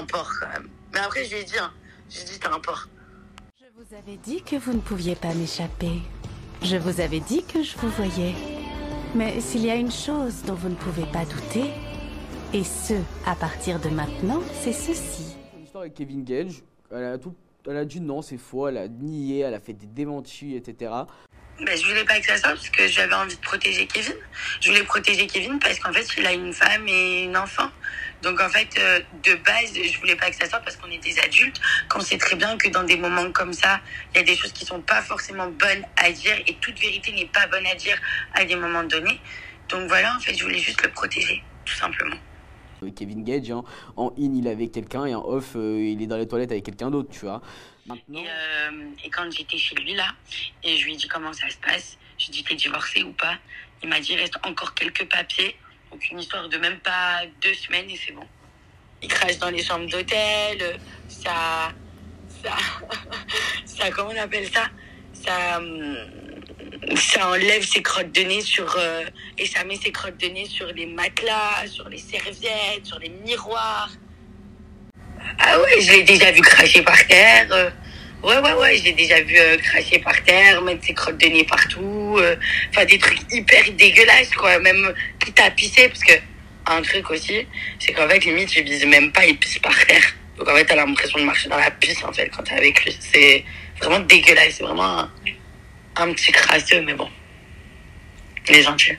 un porc quand même. Mais après, je lui ai dit, hein, j'ai dit, t'as un porc. Je vous avais dit que vous ne pouviez pas m'échapper. Je vous avais dit que je vous voyais. Mais s'il y a une chose dont vous ne pouvez pas douter, et ce, à partir de maintenant, c'est ceci. L'histoire avec Kevin Gage, elle a, tout, elle a dit non, c'est faux, elle a nié, elle a fait des démentis, etc. Ben, je voulais pas que ça sorte parce que j'avais envie de protéger Kevin. Je voulais protéger Kevin parce qu'en fait, il a une femme et une enfant. Donc en fait, euh, de base, je voulais pas que ça sorte parce qu'on est des adultes, qu'on sait très bien que dans des moments comme ça, il y a des choses qui sont pas forcément bonnes à dire et toute vérité n'est pas bonne à dire à des moments donnés. Donc voilà, en fait, je voulais juste le protéger, tout simplement. Euh, Kevin Gage, hein, en in, il est avec quelqu'un et en off, euh, il est dans les toilettes avec quelqu'un d'autre, tu vois. Maintenant, Et, euh, et quand j'étais chez lui là, et je lui ai dit comment ça se passe, je lui ai dit t'es divorcé ou pas, il m'a dit il reste encore quelques papiers, donc une histoire de même pas deux semaines et c'est bon. Il crache dans les chambres d'hôtel, ça, ça, ça, comment on appelle ça, ça, hum, ça enlève ses crottes de nez sur euh, et ça met ses crottes de nez sur les matelas, sur les serviettes, sur les miroirs. Ah ouais, je l'ai déjà vu cracher par terre. euh, ouais, ouais, ouais, je l'ai déjà vu euh, cracher par terre, mettre ses crottes de nez partout. Enfin, des trucs hyper dégueulasses, quoi. Même quitte à pisser, parce que un truc aussi, c'est qu'en fait, limite, je vise même pas, il pisse par terre. Donc en fait, t'as l'impression de marcher dans la pisse, en fait, quand t'es avec lui. C'est vraiment dégueulasse. C'est vraiment un, un petit crasseux, mais bon. Il est gentil.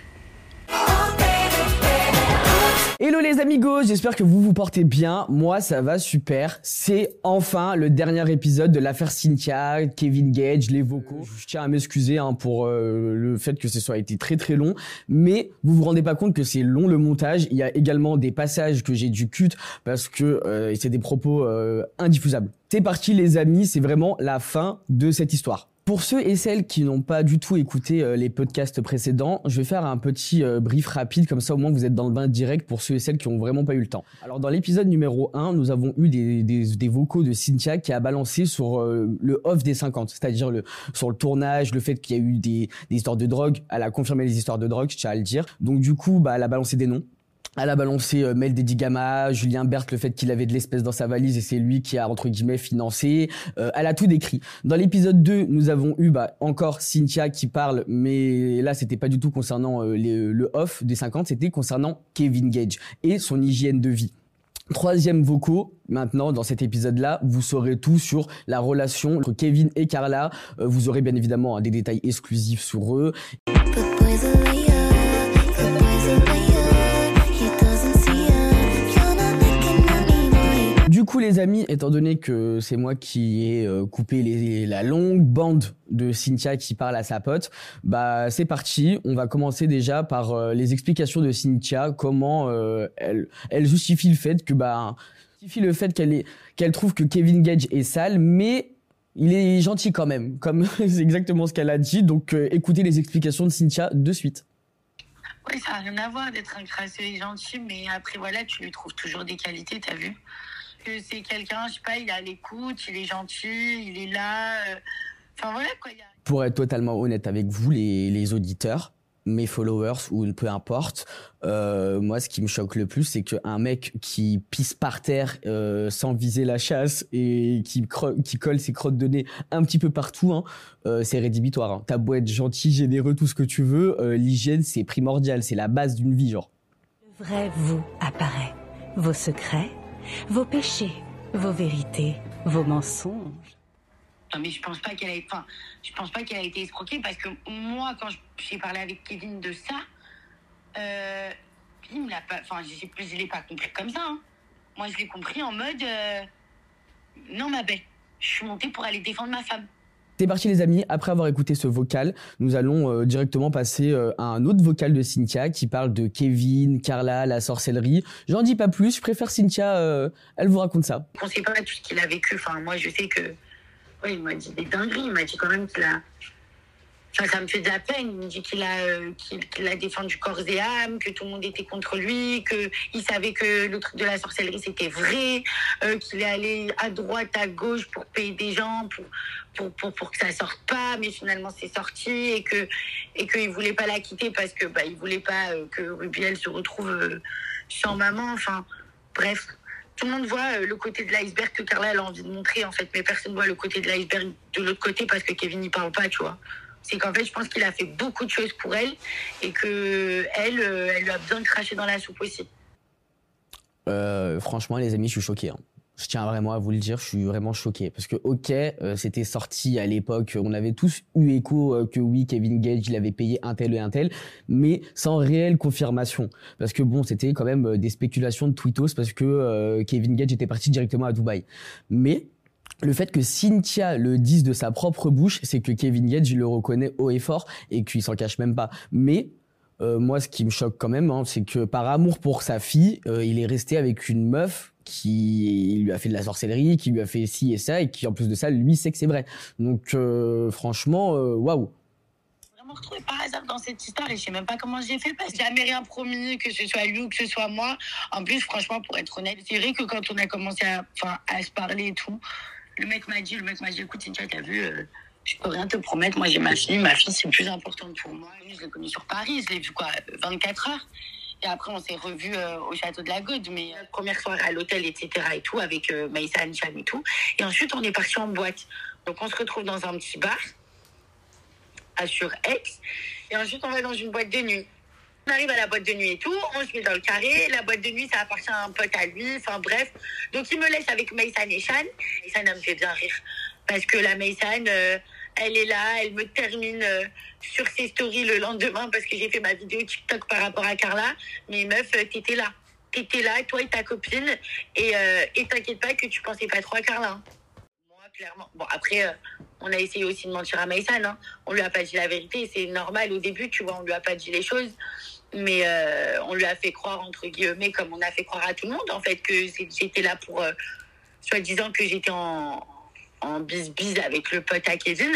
Hello les amigos, j'espère que vous vous portez bien. Moi, ça va super. C'est enfin le dernier épisode de l'affaire Cynthia, Kevin Gage, les vocaux. Je tiens à m'excuser hein, pour euh, le fait que ce soit été très très long, mais vous vous rendez pas compte que c'est long le montage. Il y a également des passages que j'ai dû cut parce que euh, c'est des propos euh, indiffusables. C'est parti les amis, c'est vraiment la fin de cette histoire. Pour ceux et celles qui n'ont pas du tout écouté euh, les podcasts précédents, je vais faire un petit euh, brief rapide, comme ça au moins vous êtes dans le bain direct pour ceux et celles qui ont vraiment pas eu le temps. Alors dans l'épisode numéro 1, nous avons eu des, des, vocaux de Cynthia qui a balancé sur euh, le off des 50, c'est-à-dire sur le tournage, le fait qu'il y a eu des, des histoires de drogue, elle a confirmé les histoires de drogue, je tiens à le dire. Donc du coup, bah, elle a balancé des noms. Elle a balancé euh, Mel Dedigama, Julien Berthe, le fait qu'il avait de l'espèce dans sa valise et c'est lui qui a entre guillemets financé. Euh, elle a tout décrit. Dans l'épisode 2, nous avons eu bah, encore Cynthia qui parle, mais là c'était pas du tout concernant euh, le off des 50, c'était concernant Kevin Gage et son hygiène de vie. Troisième vocaux, maintenant dans cet épisode-là, vous saurez tout sur la relation entre Kevin et Carla. Vous aurez bien évidemment hein, des détails exclusifs sur eux. Les amis, étant donné que c'est moi qui ai euh, coupé la longue bande de Cynthia qui parle à sa pote, bah c'est parti. On va commencer déjà par euh, les explications de Cynthia, comment euh, elle, justifie le fait que bah justifie le fait qu'elle qu'elle trouve que Kevin Gage est sale, mais il est gentil quand même, comme c'est exactement ce qu'elle a dit. Donc écoutez les explications de Cynthia de suite. Oui, ça n'a rien à voir d'être un crasseux et gentil, mais après, voilà, tu lui trouves toujours des qualités, t'as vu Que c'est quelqu'un, je sais pas, il est à l'écoute, il est gentil, il est là. euh, Enfin, voilà, quoi. il y a- pour être totalement honnête avec vous, les, les auditeurs, mes followers ou peu importe, euh, moi ce qui me choque le plus, c'est qu'un mec qui pisse par terre euh, sans viser la chasse et qui, colle ses crottes de nez un petit peu partout, hein, euh, c'est rédhibitoire. Hein. T'as beau être gentil, généreux, tout ce que tu veux, euh, l'hygiène c'est primordial, c'est la base d'une vie, genre. Le vrai vous apparaît. Vos secrets, vos péchés, vos vérités, vos mensonges. Non, mais je pense pas qu'elle a, enfin, je pense pas qu'elle a été escroquée parce que moi, quand j'ai parlé avec Kevin de ça, euh, il me l'a pas, enfin, je sais plus, je l'ai pas compris comme ça. hein. Moi, je l'ai compris en mode, euh, non, ma belle, je suis montée pour aller défendre ma femme. C'est parti les amis, après avoir écouté ce vocal, nous allons euh, directement passer euh, à un autre vocal de Cynthia qui parle de Kevin, Carla, la sorcellerie. J'en dis pas plus, je préfère Cynthia, euh, elle vous raconte ça. On sait pas tout ce qu'il a vécu. Enfin, moi, je sais que, ouais, il m'a dit des dingueries. Il m'a dit quand même qu'il a, enfin, ça me fait de la peine. Il me dit qu'il a, euh, qu'il qu'il a défendu corps et âme, que tout le monde était contre lui, que il savait que le truc de la sorcellerie c'était vrai, euh, qu'il est allé à droite, à gauche pour payer des gens, pour, pour, pour, que ça sorte pas, mais finalement c'est sorti et que, et qu'il voulait pas la quitter parce que, bah, voulait pas euh, que Rubiel se retrouve sans maman. Enfin, bref. tout le monde voit le côté de l'iceberg que Carla a envie de montrer en fait, mais personne voit le côté de l'iceberg de l'autre côté parce que Kevin n'y parle pas, tu vois. C'est qu'en fait, je pense qu'il a fait beaucoup de choses pour elle et que elle, euh, elle a bien craché dans la soupe aussi. Euh, franchement, les amis, je suis choqué. hein. Je tiens vraiment à vous le dire, je suis vraiment choqué. Parce que, ok, euh, c'était sorti à l'époque, on avait tous eu écho que oui, Kevin Gage, il avait payé un tel et un tel, mais sans réelle confirmation. Parce que bon, c'était quand même des spéculations de tweetos parce que Kevin Gage était parti directement à Dubaï. Mais le fait que Cynthia le dise de sa propre bouche, c'est que Kevin Gage il le reconnaît haut et fort et qu'il s'en cache même pas. Mais euh, moi, ce qui me choque quand même, hein, c'est que par amour pour sa fille, euh, il est resté avec une meuf qui lui a fait de la sorcellerie, qui lui a fait ci et ça, et qui en plus de ça, lui sait que c'est vrai. Donc euh, franchement, euh, waouh. vraiment retrouvé par hasard dans cette histoire et je sais même pas comment j'ai fait parce que j'ai jamais rien promis que ce soit lui ou que ce soit moi. En plus, franchement, pour être honnête, c'est vrai que quand on a commencé à se parler et tout, le mec m'a dit, le mec m'a dit, écoute, Cynthia, t'as vu, euh, je peux rien te promettre. Moi, j'ai ma fille. Ma fille, c'est plus importante pour moi. Je l'ai connu sur Paris. Je l'ai vu quoi, 24 heures. Et après, on s'est revus euh, au château de la Gaude, mais euh, première soirée à l'hôtel, etc. et tout, avec euh, Maïssa et tout. Et ensuite, on est parti en boîte. Donc, on se retrouve dans un petit bar à sur Aix. Et ensuite, on va dans une boîte de nuit. On arrive à la boîte de nuit et tout, on se met dans le carré. La boîte de nuit, ça appartient à un pote à lui. Enfin bref. Donc il me laisse avec Maïsan et Shan. Maïsan, elle me fait bien rire. Parce que la Maïsan, euh, elle est là, elle me termine euh, sur ses stories le lendemain parce que j'ai fait ma vidéo TikTok par rapport à Carla. Mais meuf, euh, t'étais là. T'étais là, toi et ta copine. Et t'inquiète pas que tu pensais pas trop à Carla. hein. Clairement. Bon, après, euh, on a essayé aussi de mentir à Maïsan. Hein. On lui a pas dit la vérité. C'est normal au début, tu vois, on lui a pas dit les choses. Mais euh, on lui a fait croire, entre guillemets, comme on a fait croire à tout le monde, en fait, que j'étais là pour, euh, soi-disant, que j'étais en, en bis-bis avec le pote à Kevin.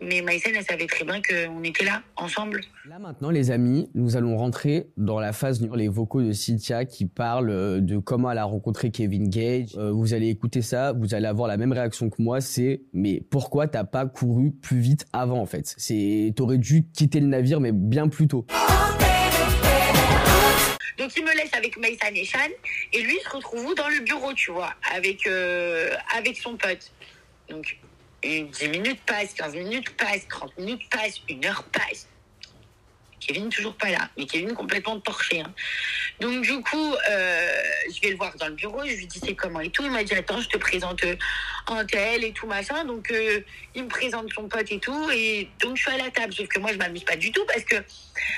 Mais Maïsen, elle savait très bien qu'on était là, ensemble. Là maintenant, les amis, nous allons rentrer dans la phase les vocaux de Cynthia qui parle euh, de comment elle a rencontré Kevin Gage. Euh, vous allez écouter ça, vous allez avoir la même réaction que moi. C'est mais pourquoi t'as pas couru plus vite avant en fait? C'est t'aurais dû quitter le navire mais bien plus tôt. Donc il me laisse avec Maïsan et Shan et lui il se retrouve dans le bureau, tu vois, avec euh, avec son pote. Donc une 10 minutes passent, 15 minutes passent, 30 minutes passent, une heure passe. Kevin toujours pas là, mais Kevin complètement torché. hein. Donc du coup, euh, je vais le voir dans le bureau, je lui dis c'est comment et tout. Il m'a dit attends, je te présente euh, un tel et tout machin. Donc euh, il me présente son pote et tout. Et donc je suis à la table, sauf que moi je m'amuse pas du tout parce que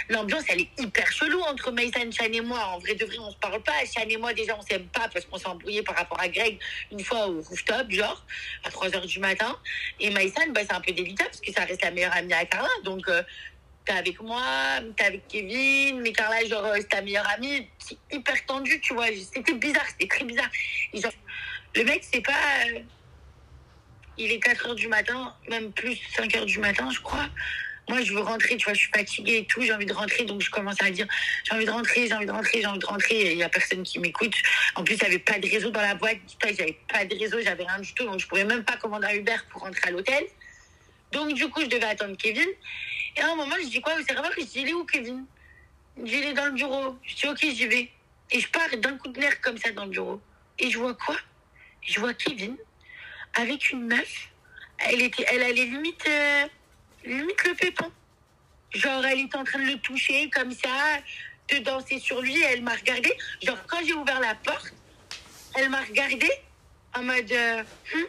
l'ambiance elle est hyper chelou entre Maïsan, Chan et moi. En vrai de vrai, on se parle pas. Chan et moi déjà on s'aime pas parce qu'on s'est embrouillé par rapport à Greg une fois au rooftop, genre à 3 heures du matin. Et Maïsan, bah, c'est un peu délicat parce que ça reste la meilleure amie à Carla. Donc euh, t'es avec moi, t'es avec Kevin, mais Carla, genre, euh, c'est ta meilleure amie. C'est hyper tendu, tu vois. C'était bizarre, c'était très bizarre. Le mec, c'est pas. euh, il est 4 heures du matin, même plus 5 heures du matin, je crois. Moi, je veux rentrer, tu vois, je suis fatiguée et tout, j'ai envie de rentrer, donc je commence à dire j'ai envie de rentrer, j'ai envie de rentrer, j'ai envie de rentrer, il y a personne qui m'écoute. En plus, n'y avait pas de réseau dans la boîte, j'avais pas de réseau, j'avais rien du tout, donc je pouvais même pas commander un Uber pour rentrer à l'hôtel. Donc, du coup, je devais attendre Kevin. Et à un moment, je dis quoi au serveur Je dis, il est où Kevin? Il est dans le bureau. Je dis, ok, j'y vais. Et je pars d'un coup de nerf comme ça dans le bureau. Et je vois quoi? Je vois Kevin avec une meuf. Elle, était, elle allait limite, euh, limite le pépin. Genre, elle était en train de le toucher comme ça, de danser sur lui. Elle m'a regardé. Genre, quand j'ai ouvert la porte, elle m'a regardé en mode, euh, Hum,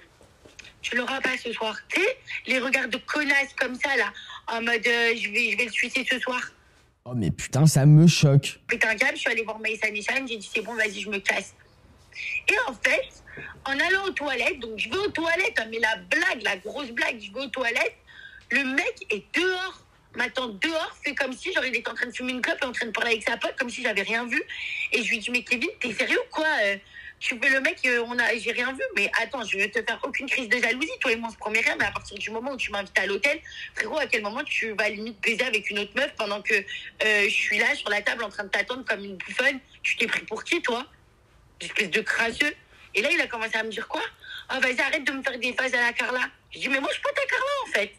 tu l'auras pas ce soir. Tu sais, les regards de connasse comme ça, là, en mode, euh, je, vais, je vais le sucer ce soir. Oh mais putain, ça me choque. Pété un câble, je suis allée voir Maïssa Nishan, j'ai dit, c'est bon, vas-y, je me casse. Et en fait, en allant aux toilettes, donc je vais aux toilettes, hein, mais la blague, la grosse blague, je vais aux toilettes, le mec est dehors, m'attend dehors, fait comme si, genre, il était en train de fumer une clope et en train de parler avec sa pote, comme si j'avais rien vu. Et je lui dis, mais Kevin, t'es sérieux ou quoi euh, Tu le mec, euh, on a, j'ai rien vu, mais attends, je vais te faire aucune crise de jalousie, toi et moi, on se promet rien, mais à partir du moment où tu m'invites à l'hôtel, frérot, à quel moment tu vas limite baiser avec une autre meuf pendant que euh, je suis là sur la table en train de t'attendre comme une bouffonne? Tu t'es pris pour qui, toi? Espèce de crasseux. Et là, il a commencé à me dire quoi? Ah, vas-y, arrête de me faire des phases à la Carla. Je dis, mais moi, je suis pas ta Carla, en fait.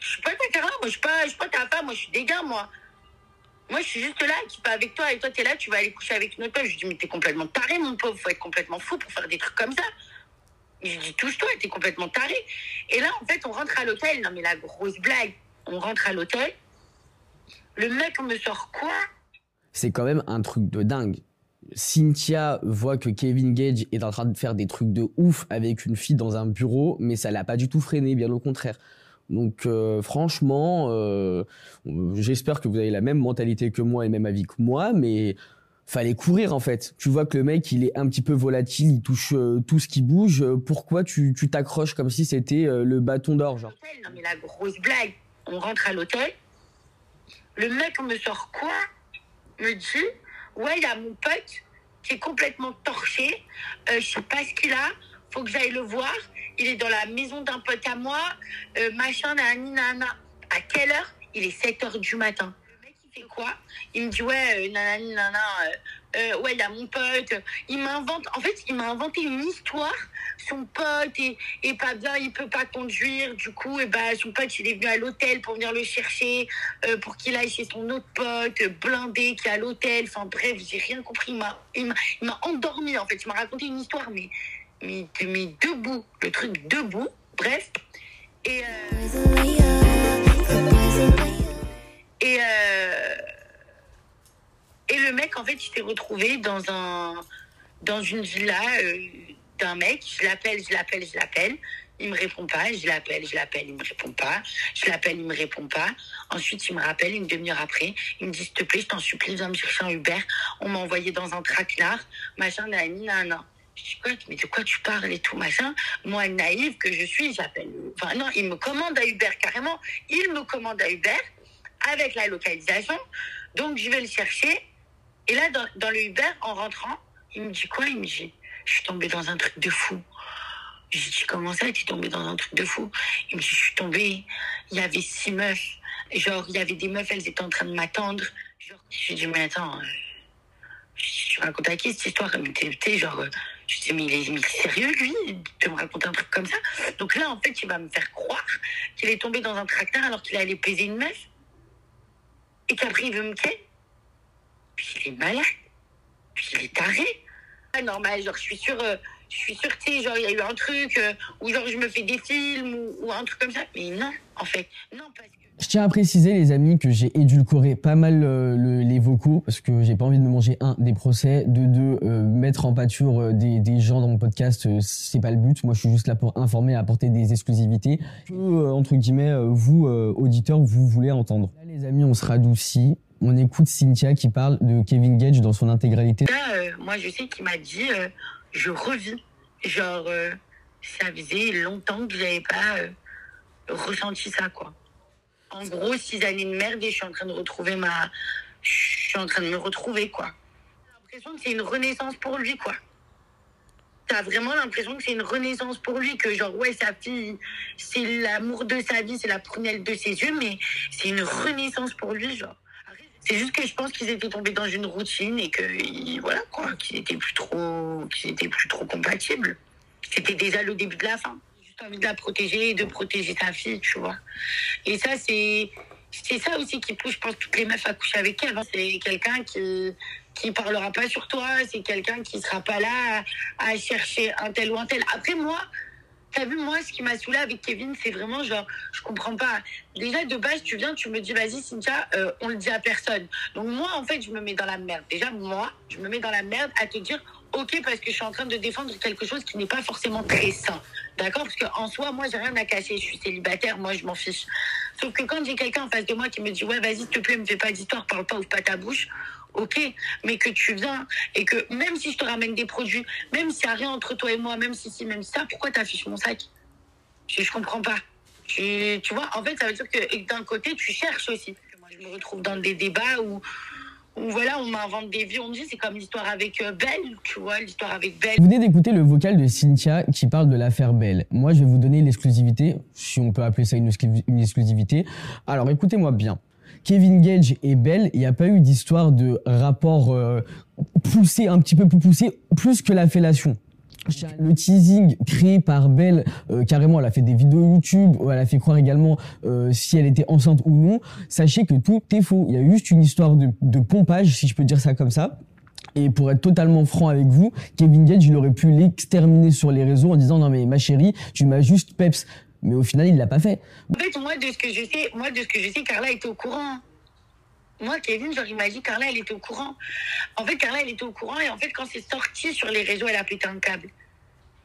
Je suis pas ta Carla, moi, je suis pas, suis pas ta femme, moi, je suis des gars, moi. Moi, je suis juste là, qui pas avec toi, et toi, t'es là, tu vas aller coucher avec une autre. Je lui dis, mais t'es complètement taré, mon pauvre, faut être complètement fou pour faire des trucs comme ça. Je lui dis, touche-toi, t'es complètement taré. Et là, en fait, on rentre à l'hôtel. Non, mais la grosse blague, on rentre à l'hôtel. Le mec me sort quoi? C'est quand même un truc de dingue. Cynthia voit que Kevin Gage est en train de faire des trucs de ouf avec une fille dans un bureau, mais ça l'a pas du tout freiné, bien au contraire. Donc euh, franchement, euh, j'espère que vous avez la même mentalité que moi et même avis que moi, mais fallait courir en fait. Tu vois que le mec il est un petit peu volatile, il touche euh, tout ce qui bouge. Pourquoi tu t'accroches comme si c'était le bâton d'or. Non, mais la grosse blague, on rentre à l'hôtel. Le mec me sort quoi? Me dit, ouais, il y a mon pote qui est complètement torché. Je sais pas ce qu'il a. Faut que j'aille le voir. Il est dans la maison d'un pote à moi. Euh, machin, nani, nana. À quelle heure? Il est 7 heures du matin. Le mec, il fait quoi? Il me dit, ouais, euh, nanani, nana. euh, euh, ouais, il y a mon pote. Il m'invente. En fait, il m'a inventé une histoire. Son pote est, est pas bien, il peut pas conduire. Du coup, et ben, son pote, il est venu à l'hôtel pour venir le chercher, pour qu'il aille chez son autre pote, blindé, qui est à l'hôtel. Enfin, bref, j'ai rien compris. Il m'a endormi, en fait. Il m'a raconté une histoire, mais, mais, mais debout. Le truc debout. Bref. Et, euh, euh, et le mec, en fait, il s'est retrouvé dans un dans une villa euh, d'un mec. Je l'appelle, je l'appelle, je l'appelle. Il me répond pas. Je l'appelle, je l'appelle, il me répond pas. Je l'appelle, il me répond pas. Ensuite, il me rappelle une demi-heure après. Il me dit, s'il te plaît, je t'en supplie, viens me chercher un Uber. On m'a envoyé dans un traquenard. Machin, nani, quoi, mais de quoi tu parles et tout, machin. Moi, naïve que je suis, j'appelle. Enfin, non, il me commande à Uber carrément. Il me commande à Uber avec la localisation. Donc, je vais le chercher. Et là, dans, le Uber, en rentrant, il me dit quoi? Il me dit, je suis tombée dans un truc de fou. J'ai dit, comment ça, tu es tombée dans un truc de fou? Il me dit, je suis tombée, il y avait six meufs. Genre, il y avait des meufs, elles étaient en train de m'attendre. Genre, je lui dis, mais attends, euh, je racontes à qui cette histoire Mais t'es genre, euh, je dis, mais il est, mais sérieux, lui, de me raconter un truc comme ça? Donc là, en fait, il va me faire croire qu'il est tombé dans un tracteur alors qu'il allait baiser une meuf. Et qu'après, il veut me quitter. Puis il est malade. Puis il est taré. Ah, normal, genre, je suis sûre, euh, je suis sûre, genre, il y a eu un truc, euh, ou genre, je me fais des films, ou, ou un truc comme ça. Mais non, en fait. Non, parce que. Je tiens à préciser, les amis, que j'ai édulcoré pas mal euh, le- les vocaux parce que j'ai pas envie de me manger un des procès, de deux euh, mettre en pâture euh, des, des gens dans mon podcast. euh, c'est pas le but. Moi, je suis juste là pour informer, apporter des exclusivités que entre guillemets vous auditeurs vous voulez entendre. Là, les amis, on se radoucit. On écoute Cynthia qui parle de Kevin Gage dans son intégralité. Là, moi, je sais qu'il m'a dit, je revis. Genre, ça faisait longtemps que j'avais pas ressenti ça, quoi. En gros, six années de merde et je suis en train de retrouver ma. Je suis en train de me retrouver, quoi. J'ai l'impression que c'est une renaissance pour lui, quoi. T'as vraiment l'impression que c'est une renaissance pour lui, que genre, ouais, sa fille, c'est l'amour de sa vie, c'est la prunelle de ses yeux, mais c'est une renaissance pour lui, genre. C'est juste que je pense qu'ils étaient tombés dans une routine et que voilà quoi, qu'ils étaient plus trop, qu'ils étaient plus trop compatibles. C'était déjà le début de la fin. Juste envie de la protéger et de protéger sa fille, tu vois. Et ça c'est, c'est ça aussi qui pousse, je pense, toutes les meufs à coucher avec elle. hein. C'est quelqu'un qui qui parlera pas sur toi, c'est quelqu'un qui sera pas là à, à chercher un tel ou un tel. Après moi. T'as vu, moi, ce qui m'a saoulé avec Kevin, c'est vraiment genre, je comprends pas. Déjà, de base, tu viens, tu me dis, vas-y, Cynthia, euh, on le dit à personne. Donc, moi, en fait, je me mets dans la merde. Déjà, moi, je me mets dans la merde à te dire, ok, parce que je suis en train de défendre quelque chose qui n'est pas forcément très sain. D'accord Parce qu'en soi, moi, j'ai rien à cacher. Je suis célibataire, moi, je m'en fiche. Sauf que quand j'ai quelqu'un en face de moi qui me dit, ouais, vas-y, s'il te plaît, me fais pas d'histoire, parle pas, ouvre pas ta bouche. Ok, mais que tu viens et que même si je te ramène des produits, même s'il n'y a rien entre toi et moi, même si si, même ça, pourquoi t'affiches mon sac? Je, je comprends pas. Tu, tu vois, en fait, ça veut dire que d'un côté, tu cherches aussi. Moi, je me retrouve dans des débats où, voilà, on m'invente des vies. On dit, c'est comme l'histoire avec euh, Belle, tu vois, l'histoire avec Belle. Vous venez d'écouter le vocal de Cynthia qui parle de l'affaire Belle. Moi, je vais vous donner l'exclusivité, si on peut appeler ça une exclusivité. Alors, écoutez-moi bien. Kevin Gage et Belle, il n'y a pas eu d'histoire de rapport euh, poussé, un petit peu plus poussé, plus que la fellation. Le teasing créé par Belle, euh, carrément, elle a fait des vidéos YouTube, elle a fait croire également euh, si elle était enceinte ou non. Sachez que tout est faux. Il y a juste une histoire de, de pompage, si je peux dire ça comme ça. Et pour être totalement franc avec vous, Kevin Gage, il aurait pu l'exterminer sur les réseaux en disant non mais ma chérie, tu m'as juste peps. Mais au final, il l'a pas fait. En fait, moi, de ce que je sais, moi, de ce que je sais, Carla était au courant. Moi, Kevin, genre, il Carla, elle était au courant. En fait, Carla, elle était au courant, et en fait, quand c'est sorti sur les réseaux, elle a pété un câble.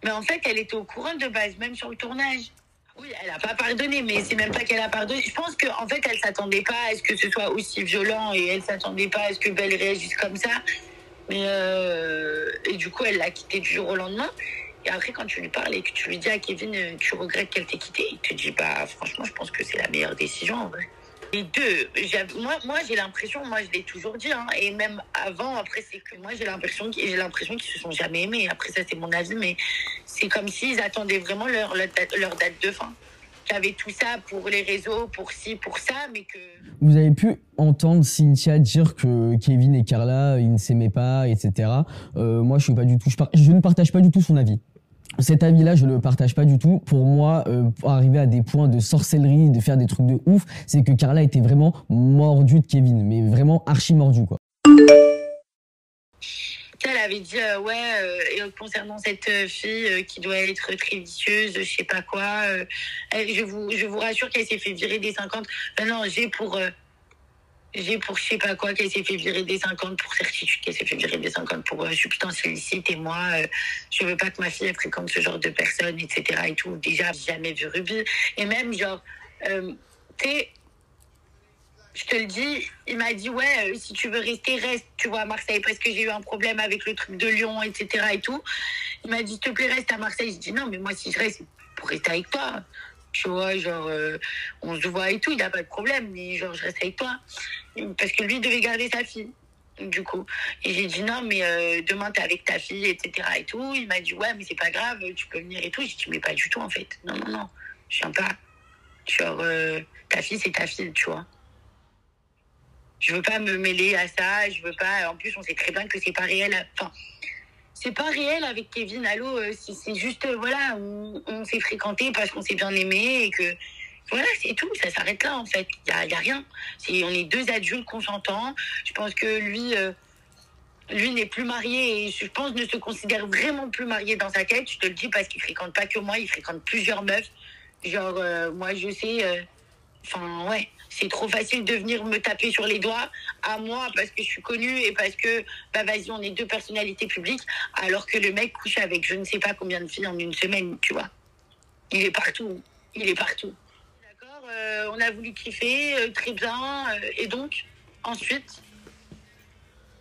Mais en fait, elle était au courant de base, même sur le tournage. Oui, elle a pas pardonné, mais c'est même pas qu'elle a pardonné. Je pense qu'en en fait, elle s'attendait pas à ce que ce soit aussi violent, et elle s'attendait pas à ce que Belle réagisse comme ça. Mais euh, et du coup, elle l'a quitté du jour au lendemain. Et après, quand tu lui parles et que tu lui dis à Kevin, euh, tu regrettes qu'elle t'ait quitté, il te dit, bah, franchement, je pense que c'est la meilleure décision, en vrai. Les deux, moi, moi j'ai l'impression, moi, je l'ai toujours dit, hein, et même avant, après, c'est que moi, j'ai l'impression qu'ils l'impression se sont jamais aimés. Après, ça, c'est mon avis, mais c'est comme s'ils attendaient vraiment leur, leur, date, de fin. Avait tout ça pour les réseaux, pour ci, pour ça, mais que. Vous avez pu entendre Cynthia dire que Kevin et Carla, ils ne s'aimaient pas, etc. Euh, moi, je suis pas du tout, je ne partage pas du tout son avis. Cet avis-là, je le partage pas du tout. Pour moi, euh, pour arriver à des points de sorcellerie, de faire des trucs de ouf, c'est que Carla était vraiment mordue de Kevin, mais vraiment archi mordue, quoi. Elle avait dit, euh, ouais, euh, concernant cette euh, fille euh, qui doit être très vicieuse, je sais pas quoi, euh, je, vous, je vous rassure qu'elle s'est fait virer des 50. Ben non, j'ai pour, euh, j'ai pour je sais pas quoi qu'elle s'est fait virer des 50 pour certitude qu'elle s'est fait virer des 50 pour euh, substance illicite et moi, euh, je veux pas que ma fille fréquente ce genre de personnes, etc. et tout. Déjà, jamais vu Ruby. Et même, genre, euh, tu sais, je te le dis, il m'a dit ouais, si tu veux rester, reste, tu vois, à Marseille, parce que j'ai eu un problème avec le truc de Lyon, etc. et tout. Il m'a dit, s'il te plaît, reste à Marseille. Je dis non, mais moi, si je reste, c'est pour rester avec toi. Tu vois, genre, euh, on se voit et tout, il n'y a pas de problème, mais genre, je reste avec toi. Parce que lui, devait garder sa fille, du coup. Et j'ai dit non, mais euh, demain, t'es avec ta fille, etc. et tout. Il m'a dit ouais, mais c'est pas grave, tu peux venir et tout. J'ai dit, mais pas du tout, en fait. Non, non, non, je viens pas. Genre, euh, ta fille, c'est ta fille, tu vois je veux pas me mêler à ça, je veux pas. En plus, on sait très bien que c'est pas réel. Enfin, c'est pas réel avec Kevin. Allô, euh, c'est juste, euh, voilà, on, on s'est fréquenté parce qu'on s'est bien aimé et que. Voilà, c'est tout, ça s'arrête là en fait. Il y a, y a rien. C'est- on est deux adultes consentants. Je pense que lui, euh, lui n'est plus marié et je pense ne se considère vraiment plus marié dans sa tête. Je te le dis parce qu'il fréquente pas que moi, il fréquente plusieurs meufs. Genre, euh, moi, je sais. euh, Enfin, ouais, c'est trop facile de venir me taper sur les doigts à moi parce que je suis connue et parce que, bah vas-y, on est deux personnalités publiques, alors que le mec couche avec je ne sais pas combien de filles en une semaine, tu vois. Il est partout, il est partout. D'accord, euh, on a voulu kiffer, euh, très bien, euh, et donc, ensuite,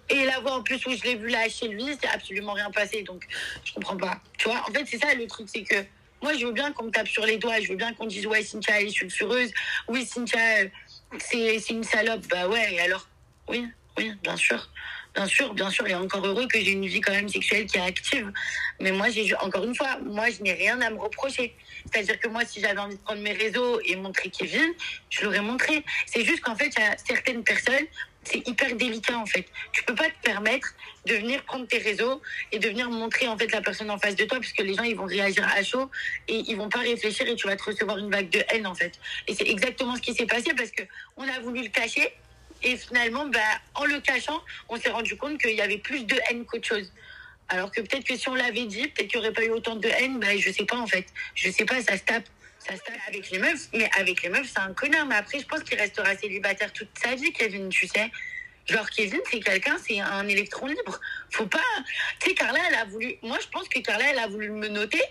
et la voix en plus où je l'ai vu là chez lui, c'est absolument rien passé, donc je comprends pas. Tu vois, en fait, c'est ça le truc, c'est que moi, je veux bien qu'on me tape sur les doigts, je veux bien qu'on dise, ouais, Cynthia, elle est sulfureuse, oui, Cynthia, c'est c'est une salope, bah ouais, et alors? Oui, oui, bien sûr. Bien sûr, bien sûr, et encore heureux que j'ai une vie quand même sexuelle qui est active. Mais moi, j'ai encore une fois, moi, je n'ai rien à me reprocher. C'est-à-dire que moi, si j'avais envie de prendre mes réseaux et montrer Kevin, je l'aurais montré. C'est juste qu'en fait, il y a certaines personnes, c'est hyper délicat en fait. Tu peux pas te permettre de venir prendre tes réseaux et de venir montrer en fait la personne en face de toi parce que les gens ils vont réagir à chaud et ils vont pas réfléchir et tu vas te recevoir une vague de haine en fait. Et c'est exactement ce qui s'est passé parce que on a voulu le cacher et finalement bah en le cachant, on s'est rendu compte qu'il y avait plus de haine qu'autre chose. Alors que peut-être que si on l'avait dit, peut-être qu'il n'y aurait pas eu autant de haine, bah je sais pas en fait. Je sais pas, ça se tape. Ça se tape avec les meufs, mais avec les meufs, c'est un connard. Mais après, je pense qu'il restera célibataire toute sa vie, Kevin, tu sais. Genre, Kevin, c'est quelqu'un, c'est un électron libre. Faut pas. Tu sais, Carla, elle a voulu. Moi, je pense que Carla, elle a voulu me noter.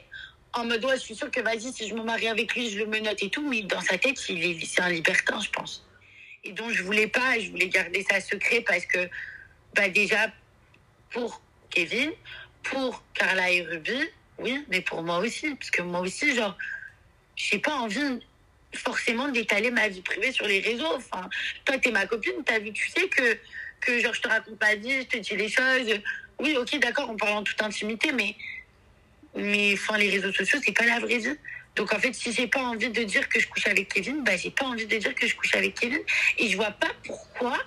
En mode, ouais, je suis sûre que vas-y, si je me marie avec lui, je le menote et tout. Mais dans sa tête, il est, c'est un libertin, je pense. Et donc, je voulais pas, je voulais garder ça secret parce que, bah, déjà, pour Kevin, pour Carla et Ruby, oui, mais pour moi aussi. Parce que moi aussi, genre, j'ai pas envie forcément d'étaler ma vie privée sur les réseaux. Enfin, toi, t'es ma copine, t'as vu, tu sais que, que genre, je te raconte pas vie, je te dis les choses. Oui, ok, d'accord, on parle en toute intimité, mais, mais enfin, les réseaux sociaux, c'est pas la vraie vie. Donc, en fait, si j'ai pas envie de dire que je couche avec Kevin, bah, j'ai pas envie de dire que je couche avec Kevin. Et je vois pas pourquoi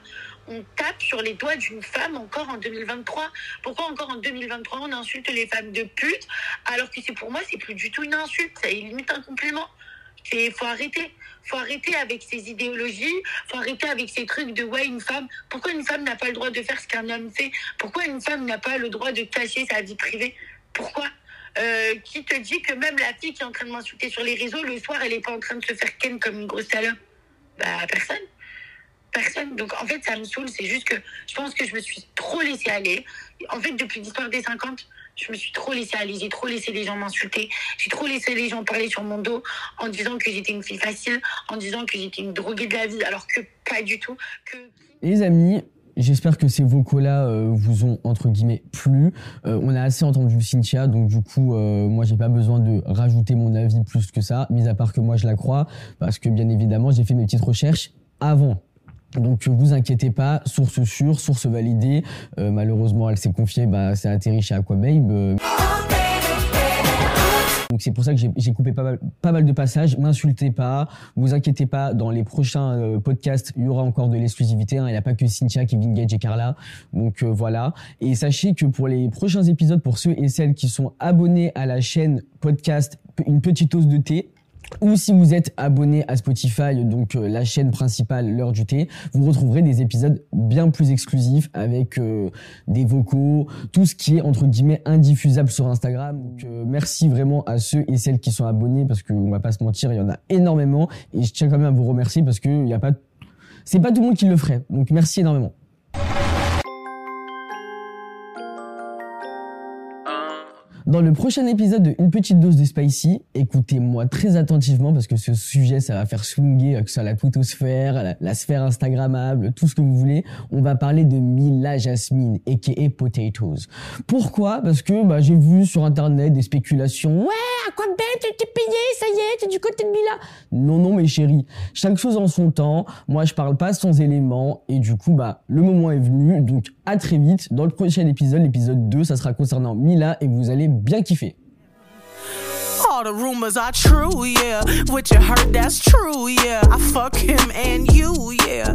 on tape sur les doigts d'une femme encore en 2023 Pourquoi encore en 2023 on insulte les femmes de pute alors que c'est pour moi c'est plus du tout une insulte, c'est limite un compliment. C'est faut arrêter, faut arrêter avec ces idéologies, faut arrêter avec ces trucs de ouais une femme. Pourquoi une femme n'a pas le droit de faire ce qu'un homme fait? Pourquoi une femme n'a pas le droit de cacher sa vie privée? Pourquoi? Euh, Qui te dit que même la fille qui est en train de m'insulter sur les réseaux le soir elle est pas en train de se faire ken comme une grosse salope? Bah personne personne. Donc en fait, ça me saoule. C'est juste que je pense que je me suis trop laissée aller. En fait, depuis l'histoire des 50, je me suis trop laissée aller. J'ai trop laissé les gens m'insulter. J'ai trop laissé les gens parler sur mon dos en disant que j'étais une fille facile, en disant que j'étais une droguée de la vie, alors que pas du tout. Les amis, j'espère que ces vocaux-là euh, vous ont entre guillemets plu. Euh, on a assez entendu Cynthia, donc du coup, euh, moi j'ai pas besoin de rajouter mon avis plus que ça, mis à part que moi je la crois, parce que bien évidemment j'ai fait mes petites recherches avant. Donc vous inquiétez pas, source sûre, source validée. Euh, malheureusement, elle s'est confiée, bah, c'est atterri chez Aquababe. Donc c'est pour ça que j'ai j'ai coupé pas mal, pas mal de passages. M'insultez pas, vous inquiétez pas. Dans les prochains euh, podcasts, il y aura encore de l'exclusivité. hein. Il n'y a pas que Cynthia, Kevin Gage et Carla. Donc euh, voilà. Et sachez que pour les prochains épisodes, pour ceux et celles qui sont abonnés à la chaîne podcast, une petite dose de thé. Ou si vous êtes abonné à Spotify, donc euh, la chaîne principale L'heure du thé, vous retrouverez des épisodes bien plus exclusifs avec euh, des vocaux, tout ce qui est entre guillemets indiffusable sur Instagram. Donc euh, merci vraiment à ceux et celles qui sont abonnés parce qu'on va pas se mentir, il y en a énormément et je tiens quand même à vous remercier parce que il y a pas, c'est pas tout le monde qui le ferait. Donc merci énormément. Dans le prochain épisode de Une petite dose de spicy, écoutez-moi très attentivement parce que ce sujet, ça va faire swinguer, euh, que ce soit la twittosphère, la, la sphère instagrammable, tout ce que vous voulez. On va parler de Mila Jasmine, aka Potatoes. Pourquoi? Parce que bah, j'ai vu sur internet des spéculations. Ouais, à quoi bête, tu t'es payé, ça y est, t'es du côté de Mila. Non, non, mes chéris. Chaque chose en son temps. Moi, je parle pas sans éléments. Et du coup, bah, le moment est venu. Donc, à très vite. Dans le prochain épisode, l'épisode 2, ça sera concernant Mila et vous allez bien kiffer. All the rumors are true, yeah. What you heard, that's true, yeah. I fuck him and you, yeah.